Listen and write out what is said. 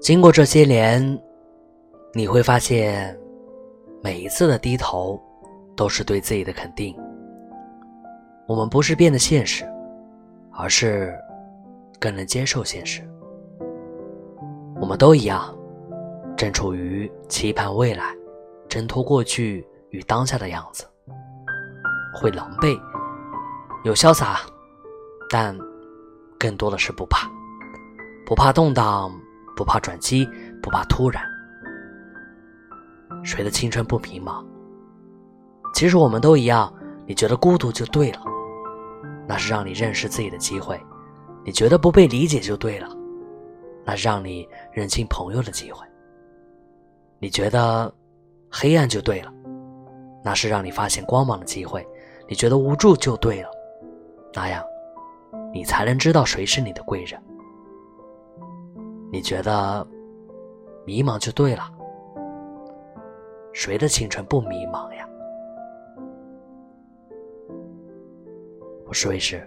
经过这些年，你会发现，每一次的低头，都是对自己的肯定。我们不是变得现实，而是更能接受现实。我们都一样，正处于期盼未来、挣脱过去与当下的样子，会狼狈，有潇洒，但更多的是不怕，不怕动荡。不怕转机，不怕突然。谁的青春不迷茫？其实我们都一样。你觉得孤独就对了，那是让你认识自己的机会；你觉得不被理解就对了，那是让你认清朋友的机会；你觉得黑暗就对了，那是让你发现光芒的机会；你觉得无助就对了，那样你才能知道谁是你的贵人。你觉得迷茫就对了，谁的青春不迷茫呀？我说一声。